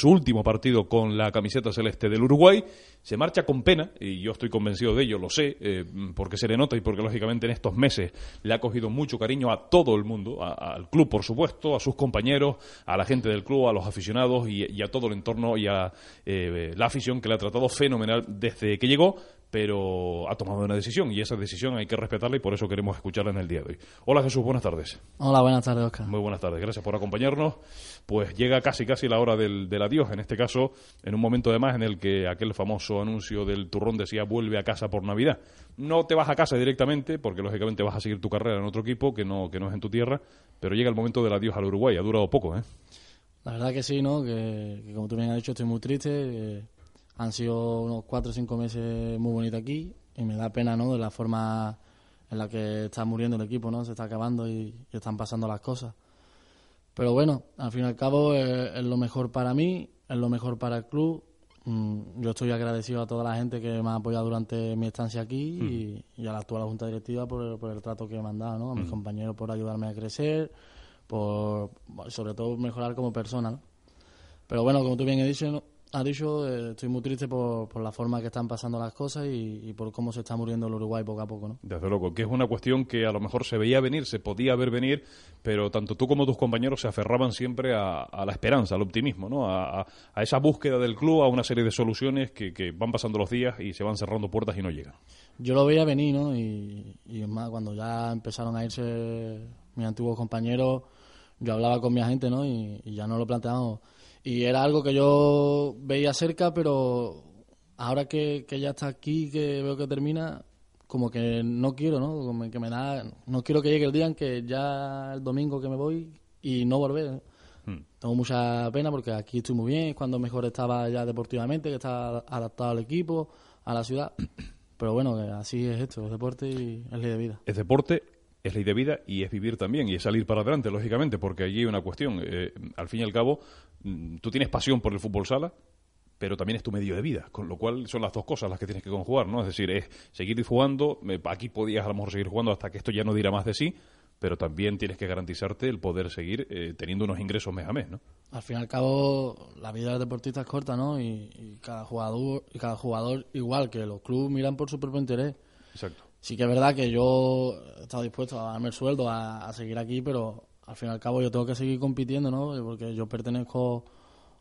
su último partido con la camiseta celeste del Uruguay. Se marcha con pena, y yo estoy convencido de ello, lo sé, eh, porque se le nota y porque lógicamente en estos meses le ha cogido mucho cariño a todo el mundo, al club por supuesto, a sus compañeros, a la gente del club, a los aficionados y, a todo el entorno y a eh, la afición que le ha tratado fenomenal desde que llegó, pero ha tomado una decisión y esa decisión hay que respetarla y por eso queremos escucharla en el día de hoy. Hola Jesús, buenas tardes. Hola, buenas tardes, Oscar. Muy buenas tardes, gracias por acompañarnos. Pues llega casi casi la hora del, adiós, en este caso en un momento además en el que aquel famoso anuncio del turrón decía vuelve a casa por Navidad. No te vas a casa directamente porque lógicamente vas a seguir tu carrera en otro equipo que no, que no es en tu tierra, pero llega el momento del adiós al Uruguay, ha durado poco, ¿eh? La verdad que sí, ¿no? Que, como tú bien has dicho estoy muy triste han sido unos cuatro o cinco meses muy bonitos aquí y me da pena, ¿no? De la forma en la que está muriendo el equipo, ¿no? Se está acabando y, están pasando las cosas. Pero bueno, al fin y al cabo es, lo mejor para mí, es lo mejor para el club. Mm, yo estoy agradecido a toda la gente que me ha apoyado durante mi estancia aquí y, a la actual Junta Directiva por el, trato que me han dado, ¿no? A mis compañeros por ayudarme a crecer, por sobre todo mejorar como persona, ¿no? Pero bueno, como tú bien has dicho, ha dicho, eh, estoy muy triste por, por, la forma que están pasando las cosas y, por cómo se está muriendo el Uruguay poco a poco, ¿no? Desde luego, que es una cuestión que a lo mejor se veía venir, se podía ver venir, pero tanto tú como tus compañeros se aferraban siempre a, la esperanza, al optimismo, ¿no? A, esa búsqueda del club, a una serie de soluciones que, que, van pasando los días y se van cerrando puertas y no llegan. Yo lo veía venir, ¿no? Y, y es más, cuando ya empezaron a irse mis antiguos compañeros, yo hablaba con mi agente, ¿no? Y, y ya no lo planteábamos y era algo que yo veía cerca, pero ahora que, ya está aquí, que veo que termina, como que no quiero, ¿no? Como que me da, no quiero que llegue el día en que ya el domingo que me voy y no volver. Hmm. Tengo mucha pena porque aquí estoy muy bien, cuando mejor estaba ya deportivamente, que está adaptado al equipo, a la ciudad. Pero bueno, así es esto, es deporte y es ley de vida. Es deporte, es ley de vida y es vivir también y es salir para adelante, lógicamente, porque allí hay una cuestión. Eh, al fin y al cabo, mm, tú tienes pasión por el fútbol sala, pero también es tu medio de vida, con lo cual son las dos cosas las que tienes que conjugar, ¿no? Es decir, es seguir jugando, aquí podías a lo mejor seguir jugando hasta que esto ya no dirá más de sí, pero también tienes que garantizarte el poder seguir eh, teniendo unos ingresos mes a mes, ¿no? Al fin y al cabo, la vida del deportista es corta, ¿no? Y, y cada jugador y cada jugador igual que los clubes miran por su propio interés. Exacto sí que es verdad que yo he estado dispuesto a darme el sueldo, a, seguir aquí, pero al fin y al cabo yo tengo que seguir compitiendo, ¿no? Porque yo pertenezco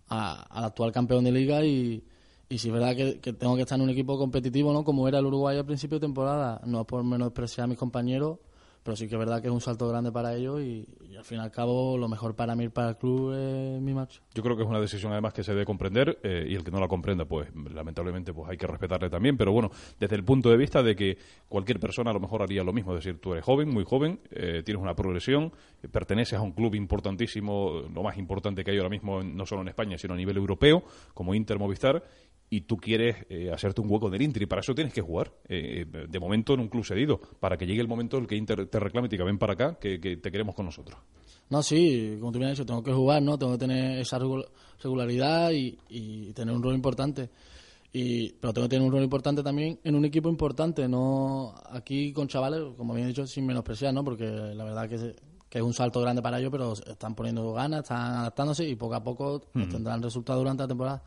al actual campeón de liga y, y si es verdad que, tengo que estar en un equipo competitivo, ¿no? Como era el Uruguay al principio de temporada, no por menospreciar a mis compañeros, pero sí que es verdad que es un salto grande para ellos y, al fin y al cabo lo mejor para mí para el club es mi match. Yo creo que es una decisión además que se debe comprender eh, y el que no la comprenda pues lamentablemente pues hay que respetarle también, pero bueno, desde el punto de vista de que cualquier persona a lo mejor haría lo mismo, decir, tú eres joven, muy joven, eh, tienes una progresión, perteneces a un club importantísimo, lo más importante que hay ahora mismo no solo en España, sino a nivel europeo, como Inter Movistar y tú quieres eh, hacerte un hueco en el Inter y para eso tienes que jugar. Eh, de momento en un club cedido para que llegue el momento en el que Inter te reclame y te diga ven para acá que, te queremos con nosotros no sí como tú me has dicho tengo que jugar no tengo que tener esa regularidad y, tener un rol importante. Y pero tengo que tener un rol importante también en un equipo importante no aquí con chavales como bien he dicho sin menospreciar no porque la verdad que que es un salto grande para ellos, pero están poniendo ganas, están adaptándose y poco a poco tendrán resultados durante la temporada.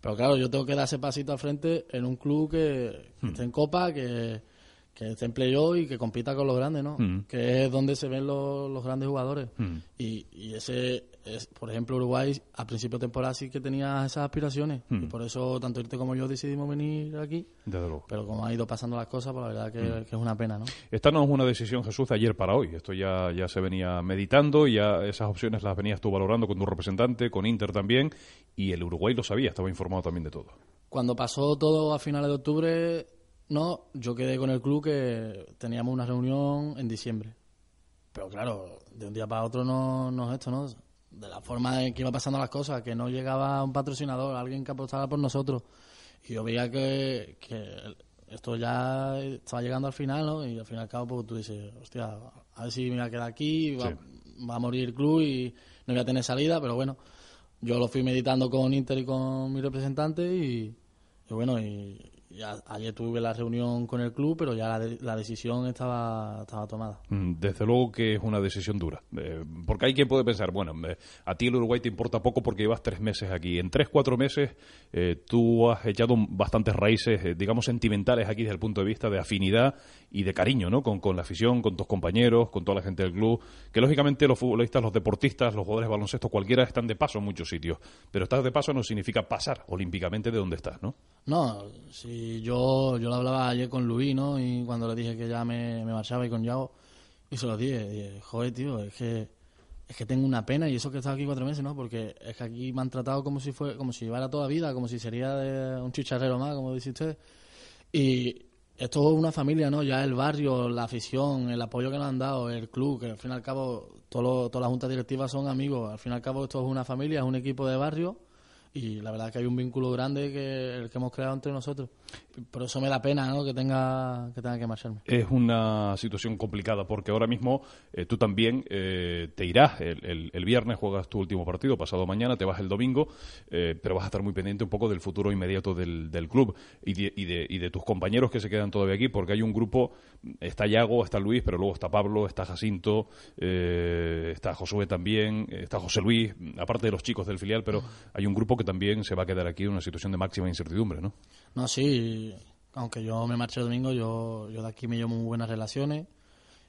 Pero claro, yo tengo que dar ese pasito al frente en un club que, hmm. esté en Copa, que, que esté en playoff y que compita con los grandes, ¿no? Hmm. Que es donde se ven los, los grandes jugadores. Hmm. Y, y, ese, es, por ejemplo, Uruguay a principio de temporada sí que tenía esas aspiraciones. Y por eso tanto Irte como yo decidimos venir aquí. Pero como ha ido pasando las cosas, pues la verdad que, es una pena, ¿no? Esta no es una decisión, Jesús, de ayer para hoy. Esto ya, ya se venía meditando, ya esas opciones las venías tú valorando con tu representante, con Inter también, y el Uruguay lo sabía, estaba informado también de todo. Cuando pasó todo a finales de octubre, no, yo quedé con el club que teníamos una reunión en diciembre. Pero claro, de un día para otro no, no es esto, ¿no? De la forma en que iba pasando las cosas, que no llegaba un patrocinador, alguien que apostara por nosotros. Y yo veía que, esto ya estaba llegando al final, ¿no? Y al fin y al cabo, pues tú dices, hostia, a ver si me voy a quedar aquí, va, va, a morir el club y no voy a tener salida, pero bueno, yo lo fui meditando con Inter y con mi representante y, bueno, y, ayer tuve la reunión con el club, pero ya la, decisión estaba, estaba tomada. Mm, desde luego que es una decisión dura. Eh, porque hay quien puede pensar, bueno, eh, a ti el Uruguay te importa poco porque llevas tres meses aquí. En tres, cuatro meses eh, tú has echado bastantes raíces, digamos, sentimentales aquí desde el punto de vista de afinidad y de cariño, ¿no? Con, con, la afición, con tus compañeros, con toda la gente del club. Que lógicamente los futbolistas, los deportistas, los jugadores de baloncesto, cualquiera están de paso en muchos sitios. Pero estar de paso no significa pasar olímpicamente de donde estás, ¿no? No, yo, yo lo hablaba ayer con Luis, ¿no? Y cuando le dije que ya me, marchaba y con Yao, y se lo dije, dije, joder, tío, es que es que tengo una pena y eso que he estado aquí cuatro meses, ¿no? Porque es que aquí me han tratado como si fue, como si llevara toda vida, como si sería de un chicharrero más, como dice usted. Y esto es una familia, ¿no? Ya el barrio, la afición, el apoyo que nos han dado, el club, que al fin y al cabo todo todas las juntas directivas son amigos. Al fin y al cabo esto es una familia, es un equipo de barrio y la verdad que hay un vínculo grande que el que hemos creado entre nosotros. Por eso me da pena ¿no? que, tenga, que tenga que marcharme. Es una situación complicada porque ahora mismo eh, tú también eh, te irás. El, el, viernes juegas tu último partido, pasado mañana te vas el domingo, eh, pero vas a estar muy pendiente un poco del futuro inmediato del, del club y de, y, de, y de tus compañeros que se quedan todavía aquí porque hay un grupo, está Yago, está Luis, pero luego está Pablo, está Jacinto, está Josué también, está José Luis, aparte de los chicos del filial, pero hay un grupo que también se va a quedar aquí en una situación de máxima incertidumbre, ¿no? No, sí, aunque yo me marche el domingo, yo, yo de aquí me llevo muy buenas relaciones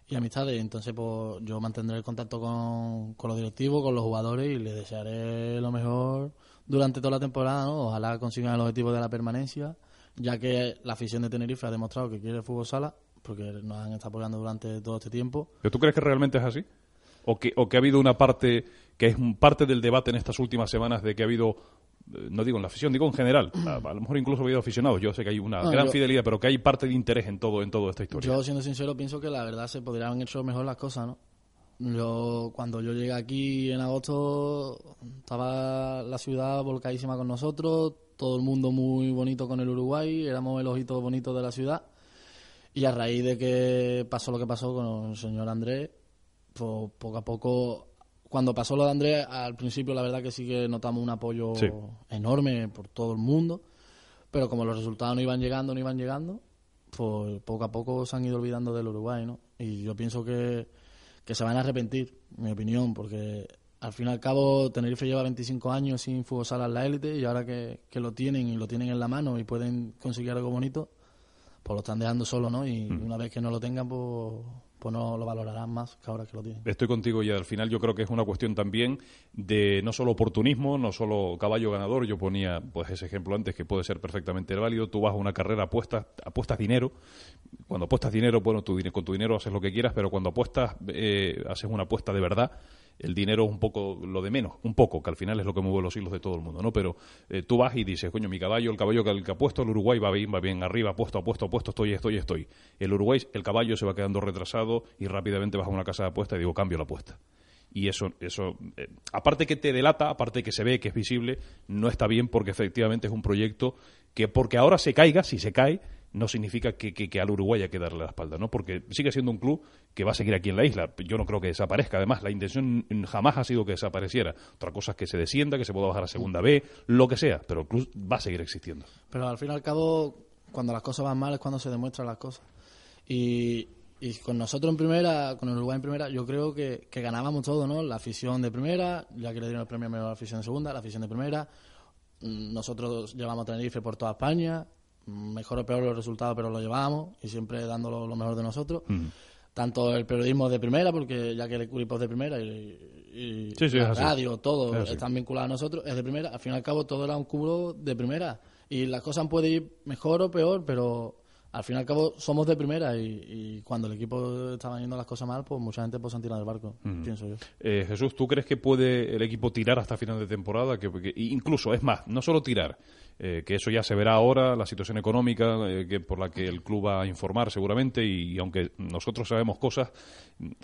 y amistades, entonces pues yo mantendré el contacto con, con los directivos, con los jugadores y les desearé lo mejor durante toda la temporada, ¿no? Ojalá consigan el objetivo de la permanencia, ya que la afición de Tenerife ha demostrado que quiere el fútbol sala, porque nos han estado apoyando durante todo este tiempo. ¿Pero tú crees que realmente es así? ¿O que, o que ha habido una parte, que es parte del debate en estas últimas semanas de que ha habido no digo en la afición, digo en general. A, lo mejor incluso ha habido aficionados. Yo sé que hay una gran fidelidad, pero que hay parte de interés en todo en toda esta historia. Yo, siendo sincero, pienso que la verdad se podrían haber hecho mejor las cosas, ¿no? Yo, cuando yo llegué aquí en agosto, estaba la ciudad volcadísima con nosotros, todo el mundo muy bonito con el Uruguay, éramos el ojito bonito de la ciudad. Y a raíz de que pasó lo que pasó con el señor Andrés, pues poco a poco cuando pasó lo de Andrés, al principio la verdad que sí que notamos un apoyo enorme por todo el mundo, pero como los resultados no iban llegando, no iban llegando, pues poco a poco se han ido olvidando del Uruguay, ¿no? Y yo pienso que, se van a arrepentir, en mi opinión, porque al fin y al cabo Tenerife lleva 25 años sin fútbol sala en la élite y ahora que, que, lo tienen y lo tienen en la mano y pueden conseguir algo bonito, pues lo están dejando solo, ¿no? Y mm. una vez que no lo tengan, pues pues no lo valorarán más que ahora que lo tienen. Estoy contigo y al final yo creo que es una cuestión también de no solo oportunismo, no solo caballo ganador, yo ponía pues ese ejemplo antes que puede ser perfectamente válido, tú vas a una carrera, apuestas, apuestas dinero, cuando apuestas dinero, bueno, tu, con tu dinero haces lo que quieras, pero cuando apuestas, eh, haces una apuesta de verdad, el dinero es un poco lo de menos, un poco, que al final es lo que mueve los hilos de todo el mundo, ¿no? Pero eh, tú vas y dices, coño, mi caballo, el caballo que, el que ha puesto, el Uruguay va bien, va bien arriba, puesto, apuesto, apuesto, estoy, estoy, estoy. El Uruguay, el caballo se va quedando retrasado y rápidamente vas a una casa de apuesta y digo, cambio la apuesta y eso, eso eh, aparte que te delata, aparte que se ve, que es visible, no está bien porque efectivamente es un proyecto que porque ahora se caiga, si se cae, no significa que, que, al Uruguay hay que darle la espalda, ¿no? Porque sigue siendo un club que va a seguir aquí en la isla. Yo no creo que desaparezca. Además, la intención jamás ha sido que desapareciera. Otra cosa es que se descienda, que se pueda bajar a segunda B, lo que sea. Pero el club va a seguir existiendo. Pero al fin y al cabo, cuando las cosas van mal es cuando se demuestran las cosas. Y, y con nosotros en primera, con el Uruguay en primera, yo creo que, que ganábamos todo, ¿no? La afición de primera, ya que le dieron el premio a la afición de segunda, la afición de primera. Mm, nosotros llevamos a Tenerife por toda España mejor o peor los resultados, pero lo llevamos y siempre dando lo, mejor de nosotros. Tanto el periodismo de primera, porque ya que el equipo es de primera y, la radio, todo están vinculados a nosotros, es de primera. Al fin y al cabo, todo era un cubo de primera. Y las cosas pueden ir mejor o peor, pero al fin y al cabo somos de primera y, cuando el equipo estaba yendo las cosas mal, pues mucha gente pues han tirado del barco, pienso yo. Eh, Jesús, ¿tú crees que puede el equipo tirar hasta final de temporada? Que, incluso, es más, no solo tirar, eh, que eso ya se verá ahora, la situación económica eh, que por la que el club va a informar seguramente y, aunque nosotros sabemos cosas,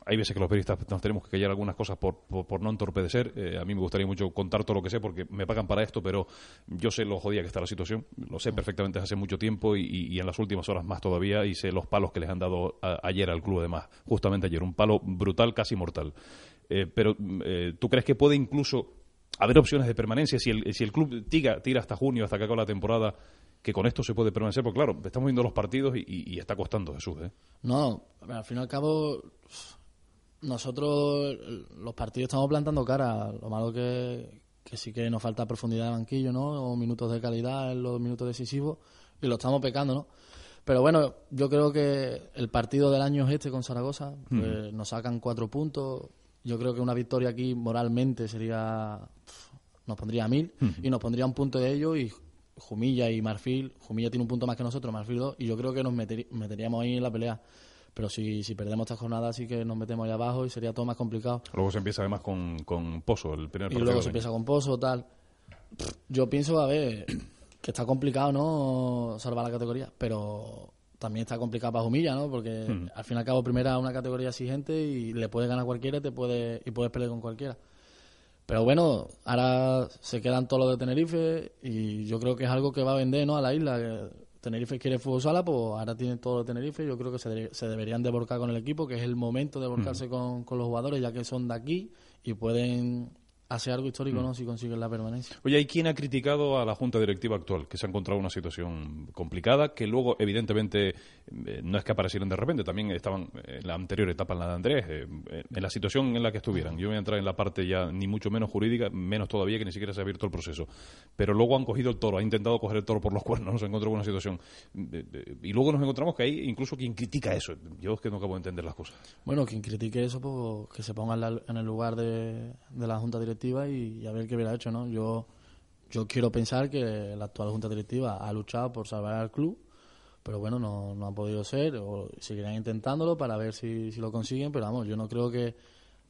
hay veces que los periodistas nos tenemos que callar algunas cosas por, por, no entorpedecer. a mí me gustaría mucho contar todo lo que sé porque me pagan para esto, pero yo sé lo jodida que está la situación, lo sé perfectamente hace mucho tiempo y en las últimas horas más todavía y sé los palos que les han dado ayer al club además, justamente ayer, un palo brutal, casi mortal. Eh, pero eh, ¿tú crees que puede incluso haber opciones de permanencia si el, si el club tira, tira hasta junio, hasta que acabe la temporada que con esto se puede permanecer, porque claro, estamos viendo los partidos y, está costando, Jesús. ¿eh? No, al fin y al cabo, nosotros los partidos estamos plantando cara. Lo malo que, que sí que nos falta profundidad de banquillo, ¿no? O minutos de calidad en los minutos decisivos y lo estamos pecando, ¿no? Pero bueno, yo creo que el partido del año es este con Zaragoza. Pues nos sacan cuatro puntos. Yo creo que una victoria aquí moralmente sería. Nos pondría a mil y nos pondría un punto de ello y Jumilla y Marfil. Jumilla tiene un punto más que nosotros, Marfil dos, y yo creo que nos meteríamos ahí en la pelea. Pero si, si perdemos esta jornada, sí que nos metemos ahí abajo y sería todo más complicado. Luego se empieza además con, con Pozo, el primer partido. Y luego se empieza con Pozo, tal. Yo pienso, a ver, que está complicado, ¿no? Salvar la categoría, pero también está complicado para Jumilla, ¿no? Porque al fin y al cabo, primera una categoría exigente y le puede ganar cualquiera y, te puede, y puedes pelear con cualquiera. Pero bueno, ahora se quedan todos los de Tenerife y yo creo que es algo que va a vender ¿no? a la isla. Tenerife quiere fútbol sala, pues ahora tienen todo de Tenerife. Yo creo que se, se deberían de volcar con el equipo, que es el momento de volcarse con, con los jugadores, ya que son de aquí y pueden hace algo histórico, ¿no? Mm. Si consiguen la permanencia. Oye, hay quien ha criticado a la Junta Directiva actual, que se ha encontrado una situación complicada, que luego, evidentemente, eh, no es que aparecieran de repente, también estaban en la anterior etapa, en la de Andrés, eh, en la situación en la que estuvieran. Yo voy a entrar en la parte ya ni mucho menos jurídica, menos todavía que ni siquiera se ha abierto el proceso. Pero luego han cogido el toro, han intentado coger el toro por los cuernos, nos encontrado con una situación. Y luego nos encontramos que hay incluso quien critica eso. Yo es que no acabo de entender las cosas. Bueno, quien critique eso, pues que se ponga en el lugar de, de la Junta Directiva y, a ver qué hubiera hecho, ¿no? Yo, yo quiero pensar que la actual Junta Directiva ha luchado por salvar al club, pero bueno, no, no ha podido ser, o seguirán intentándolo para ver si, si lo consiguen, pero vamos, yo no creo que,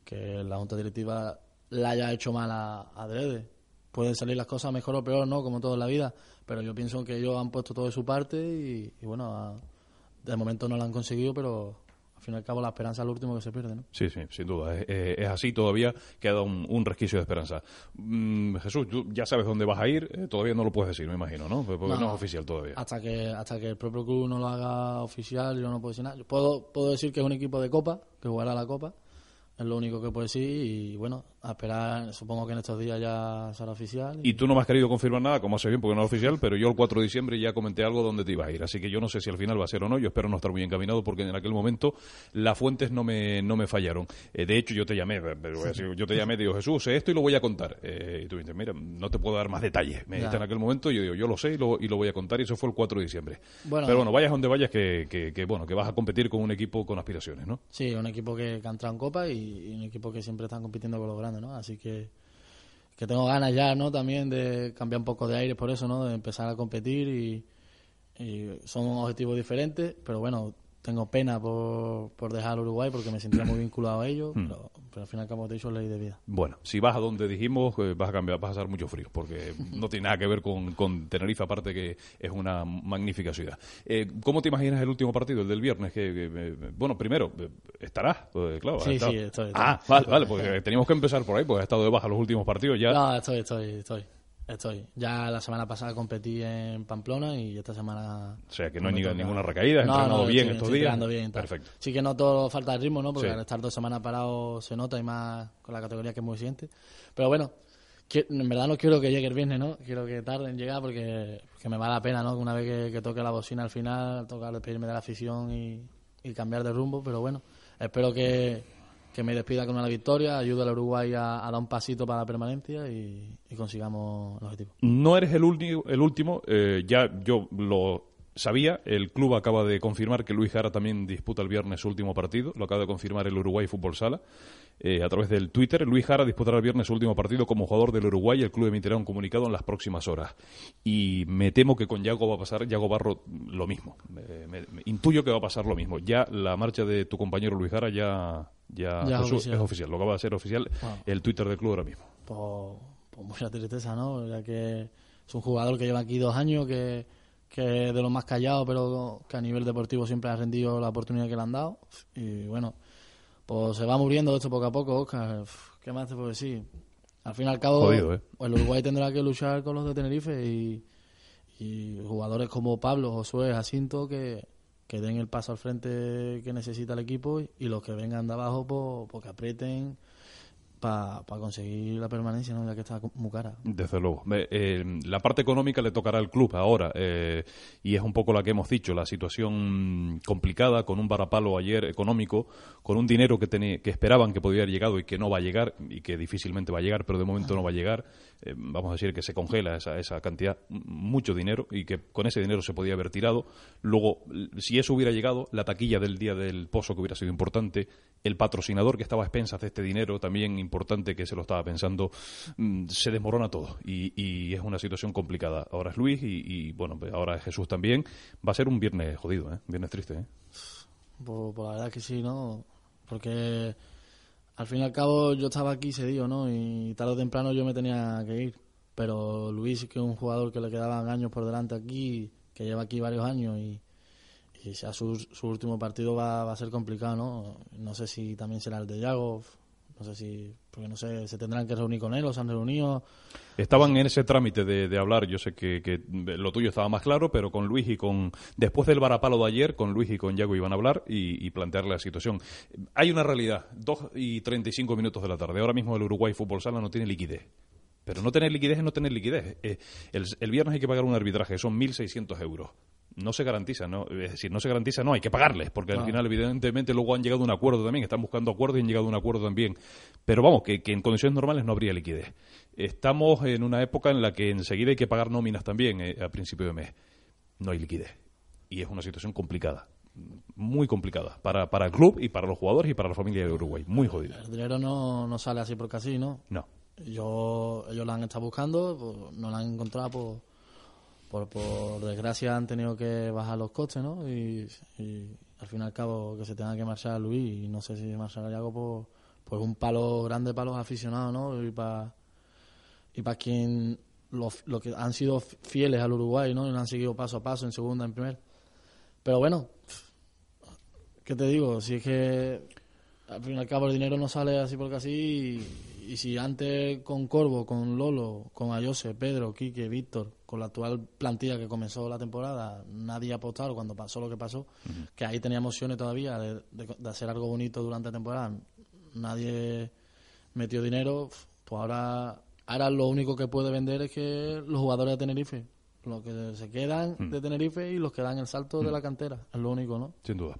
que la Junta Directiva la haya hecho mal a, Adrede. Pueden salir las cosas mejor o peor, ¿no? Como todo en la vida, pero yo pienso que ellos han puesto todo de su parte y, bueno, de momento no lo han conseguido, pero al fin y al cabo la esperanza es lo último que se pierde, ¿no? Sí, sí, sin duda. Es, así todavía, queda un, un, resquicio de esperanza. Mm, Jesús, tú ya sabes dónde vas a ir, eh, todavía no lo puedes decir, me imagino, ¿no? Porque no, es oficial todavía. Hasta que, hasta que el propio club no lo haga oficial, yo no puedo decir nada. puedo, puedo decir que es un equipo de Copa, que jugará la Copa, es lo único que puedo decir y bueno, a esperar, supongo que en estos días ya será oficial. Y, tú no me has querido confirmar nada, como hace bien, porque no es oficial, pero yo el 4 de diciembre ya comenté algo donde te ibas a ir, así que yo no sé si al final va a ser o no, yo espero no estar muy encaminado porque en aquel momento las fuentes no me, no me fallaron. Eh, de hecho, yo te llamé, yo te llamé, digo, Jesús, sé esto y lo voy a contar. Eh, y tú dices, mira, no te puedo dar más detalles. Me dijiste en aquel momento, y yo digo, yo lo sé y lo, y lo voy a contar, y eso fue el 4 de diciembre. pero bueno, vayas donde vayas, que, que, bueno, que vas a competir con un equipo con aspiraciones, ¿no? Sí, un equipo que, que ha entrado en Copa y un equipo que siempre están compitiendo con los grandes, ¿no? Así que, que tengo ganas ya, ¿no? También de cambiar un poco de aire por eso, ¿no? De empezar a competir y, y son objetivos diferentes, pero bueno, tengo pena por, por dejar Uruguay porque me sentía muy vinculado a ellos, hmm. pero, al final, como te he dicho, ley de vida. Bueno, si vas a donde dijimos, eh, vas a cambiar, vas a pasar mucho frío, porque no tiene nada que ver con, con Tenerife, aparte que es una magnífica ciudad. Eh, ¿Cómo te imaginas el último partido, el del viernes? Que, bueno, primero, ¿estarás? Pues, claro, sí, sí, estoy, Ah, vale, vale, porque teníamos que empezar por ahí, porque ha estado de baja los últimos partidos ya. No, estoy, estoy, estoy. Estoy. Ya la semana pasada competí en Pamplona y esta semana. O sea, que no hay ninguna recaída, has entrenado bien estos días. bien. Perfecto. Sí que no todo falta de ritmo, ¿no? Porque al estar dos semanas parado se nota y más con la categoría que es muy siguiente. Pero bueno, en verdad no quiero que llegue el viernes, ¿no? Quiero que tarde en llegar porque, me vale la pena, ¿no? una vez que, toque la bocina al final, tocar despedirme de la afición y, y cambiar de rumbo. Pero bueno, espero que que me despida con una victoria, ayude al Uruguay a, dar un pasito para la permanencia y, consigamos el objetivo. No eres el, el último, eh, ya yo lo sabía, el club acaba de confirmar que Luis Jara también disputa el viernes su último partido, lo acaba de confirmar el Uruguay Fútbol Sala. Eh, a través del Twitter. Luis Jara disputará el viernes su último partido como jugador del Uruguay y el club emitirá un comunicado en las próximas horas. Y me temo que con Yago va a pasar, Yago Barro, lo mismo. intuyo que va a pasar lo mismo. Ya la marcha de tu compañero Luis Jara ya, ya, es, oficial. Lo acaba de ser oficial el Twitter del club ahora mismo. Pues, pues, mucha tristeza, ¿no? Ya que es un jugador que lleva aquí dos años, que, que es de los más callados, pero que a nivel deportivo siempre ha rendido la oportunidad que le han dado. Y bueno pues se va muriendo esto poco a poco, Oscar. ¿Qué más te puedo decir? Al fin y al cabo, ¿eh? el Uruguay tendrá que luchar con los de Tenerife y, jugadores como Pablo, Josué, Jacinto, que, que den el paso al frente que necesita el equipo y, los que vengan de abajo, pues, pues, que aprieten para conseguir la permanencia, ¿no? ya que está muy cara. Desde luego. Eh, la parte económica le tocará al club ahora, eh, y es un poco la que hemos dicho, la situación complicada, con un varapalo ayer económico, con un dinero que, que esperaban que podía haber llegado y que no va a llegar, y que difícilmente va a llegar, pero de momento no va a llegar. Eh, vamos a decir que se congela esa, esa cantidad, mucho dinero, y que con ese dinero se podía haber tirado. Luego, si eso hubiera llegado, la taquilla del día del pozo que hubiera sido importante, el patrocinador que estaba a expensas de este dinero, también importante que se lo estaba pensando, mm, se desmorona todo y, es una situación complicada. Ahora es Luis y, bueno, pues ahora es Jesús también. Va a ser un viernes jodido, ¿eh? Viernes triste, ¿eh? Pues, pues, la verdad que sí, ¿no? Porque al fin y al cabo yo estaba aquí cedido, ¿no? Y tarde o temprano yo me tenía que ir. Pero Luis, que es un jugador que le quedaban años por delante aquí, que lleva aquí varios años y y su, su último partido va, va, a ser complicado, ¿no? No sé si también será el de Yago, no sé si, porque no sé, se tendrán que reunir con él o se han reunido. Estaban en ese trámite de, de hablar, yo sé que, que, lo tuyo estaba más claro, pero con Luis y con, después del varapalo de ayer, con Luis y con Yago iban a hablar y, y plantearle la situación. Hay una realidad, 2 y 35 minutos de la tarde, ahora mismo el Uruguay Fútbol Sala no tiene liquidez. Pero no tener liquidez es no tener liquidez. Eh, el, el viernes hay que pagar un arbitraje, son 1.600 euros no se garantiza, ¿no? Es decir, no se garantiza, no, hay que pagarles, porque al final, evidentemente, luego han llegado a un acuerdo también, están buscando acuerdos y han llegado a un acuerdo también. Pero vamos, que, en condiciones normales no habría liquidez. Estamos en una época en la que enseguida hay que pagar nóminas también eh, a principio de mes. No hay liquidez. Y es una situación complicada muy complicada para, para el club y para los jugadores y para la familia de Uruguay. Muy jodida. El dinero no, no sale así porque así, ¿no? No. Yo, ellos la han estado buscando, pues, no la han encontrado, pues por, por desgracia han tenido que bajar los coches, ¿no? Y, al fin y al cabo que se tenga que marchar Luis y no sé si marchará algo por, pues un palo grande para los aficionados, ¿no? Y para y para quien los, que han sido fieles al Uruguay, ¿no? Y han seguido paso a paso en segunda, en primer. Pero bueno, ¿qué te digo? Si es que al fin y al cabo el dinero no sale así porque así y si antes con Corvo, con Lolo, con Ayose, Pedro, Quique, Víctor, con la actual plantilla que comenzó la temporada, nadie ha apostado cuando pasó lo que pasó, que ahí tenía emociones todavía de, hacer algo bonito durante la temporada, nadie metió dinero, pues ahora, ahora lo único que puede vender es que los jugadores de Tenerife los que se quedan mm. de Tenerife y los que dan el salto de mm. la cantera. Es lo único, ¿no? Sin duda.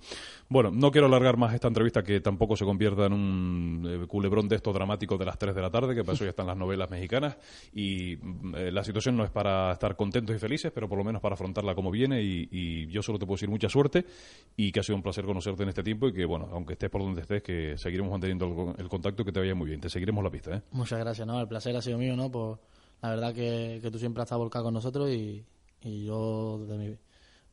Bueno, no quiero alargar más esta entrevista que tampoco se convierta en un eh, culebrón de esto dramático de las 3 de la tarde, que para eso ya están las novelas mexicanas. Y mm, eh, la situación no es para estar contentos y felices, pero por lo menos para afrontarla como viene. Y, yo solo te puedo decir mucha suerte y que ha sido un placer conocerte en este tiempo y que, bueno, aunque estés por donde estés, que seguiremos manteniendo el, contacto y que te vaya muy bien. Te seguiremos la pista, ¿eh? Muchas gracias, ¿no? El placer ha sido mío, ¿no? Por la verdad que, que tú siempre has estado volcado con nosotros y, y yo desde mi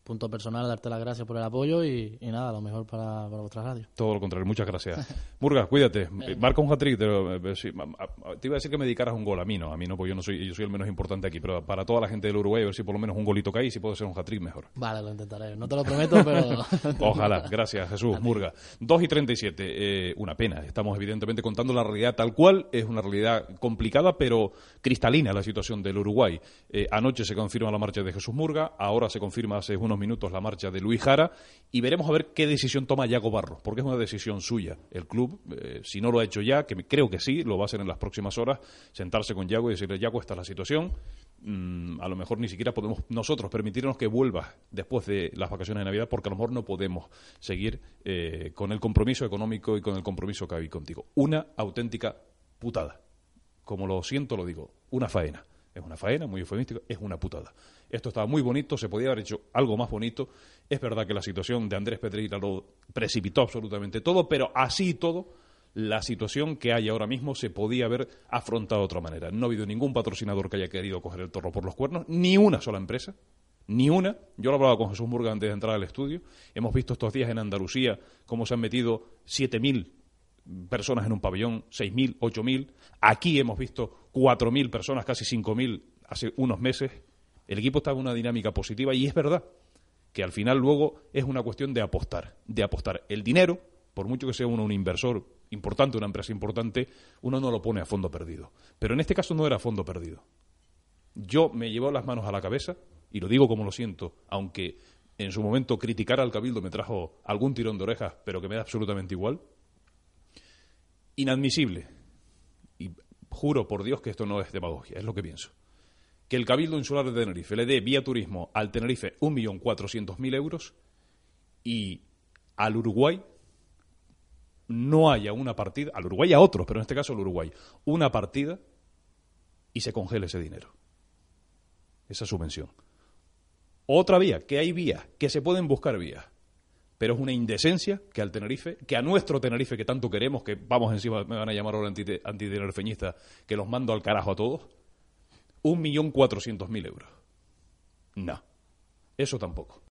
punto personal darte las gracias por el apoyo y, nada, lo mejor para, para, vuestra radio. Todo lo contrario, muchas gracias. Murga, cuídate. Marca un hat-trick. Te, te, iba a decir que me dedicaras un gol. A mí no, a mí no, porque yo no soy, yo soy el menos importante aquí. Pero para toda la gente del Uruguay, a ver si por lo menos un golito cae y si puedo hacer un hat-trick mejor. Vale, lo intentaré. No te lo prometo, pero... Ojalá. Gracias, Jesús. Murga. 2 y 37. Eh, una pena. Estamos evidentemente contando la realidad tal cual. Es una realidad complicada, pero cristalina la situación del Uruguay. Eh, anoche se confirma la marcha de Jesús Murga. Ahora se confirma hace unos minutos la marcha de Luis Jara y veremos a ver qué decisión toma Yago Barros, porque es una decisión suya. El club, eh, si no lo ha hecho ya, que creo que sí, lo va a hacer en las próximas horas, sentarse con Yago y decirle, Yago, esta es la situación, mm, a lo mejor ni siquiera podemos nosotros permitirnos que vuelva después de las vacaciones de Navidad, porque a lo mejor no podemos seguir eh, con el compromiso económico y con el compromiso que hay contigo. Una auténtica putada. Como lo siento, lo digo, una faena. Es una faena, muy eufemística, es una putada. Esto estaba muy bonito, se podía haber hecho algo más bonito. Es verdad que la situación de Andrés Pedreira lo precipitó absolutamente todo, pero así todo, la situación que hay ahora mismo se podía haber afrontado de otra manera. No ha habido ningún patrocinador que haya querido coger el toro por los cuernos, ni una sola empresa, ni una. Yo lo hablaba con Jesús Murga antes de entrar al estudio. Hemos visto estos días en Andalucía cómo se han metido 7.000 personas en un pabellón, 6.000, 8.000. Aquí hemos visto 4.000 personas, casi 5.000 hace unos meses. El equipo está en una dinámica positiva y es verdad que al final luego es una cuestión de apostar, de apostar. El dinero, por mucho que sea uno un inversor importante, una empresa importante, uno no lo pone a fondo perdido. Pero en este caso no era fondo perdido. Yo me llevo las manos a la cabeza, y lo digo como lo siento, aunque en su momento criticar al Cabildo me trajo algún tirón de orejas, pero que me da absolutamente igual. Inadmisible juro por Dios que esto no es demagogia, es lo que pienso. Que el Cabildo Insular de Tenerife le dé vía turismo al Tenerife 1.400.000 euros y al Uruguay no haya una partida, al Uruguay a otros, pero en este caso al Uruguay, una partida y se congele ese dinero. Esa subvención. Otra vía, que hay vías, que se pueden buscar vías. Pero es una indecencia que al Tenerife, que a nuestro Tenerife que tanto queremos, que vamos encima, me van a llamar ahora antitenerifeñista, que los mando al carajo a todos, un millón cuatrocientos mil euros. No, eso tampoco.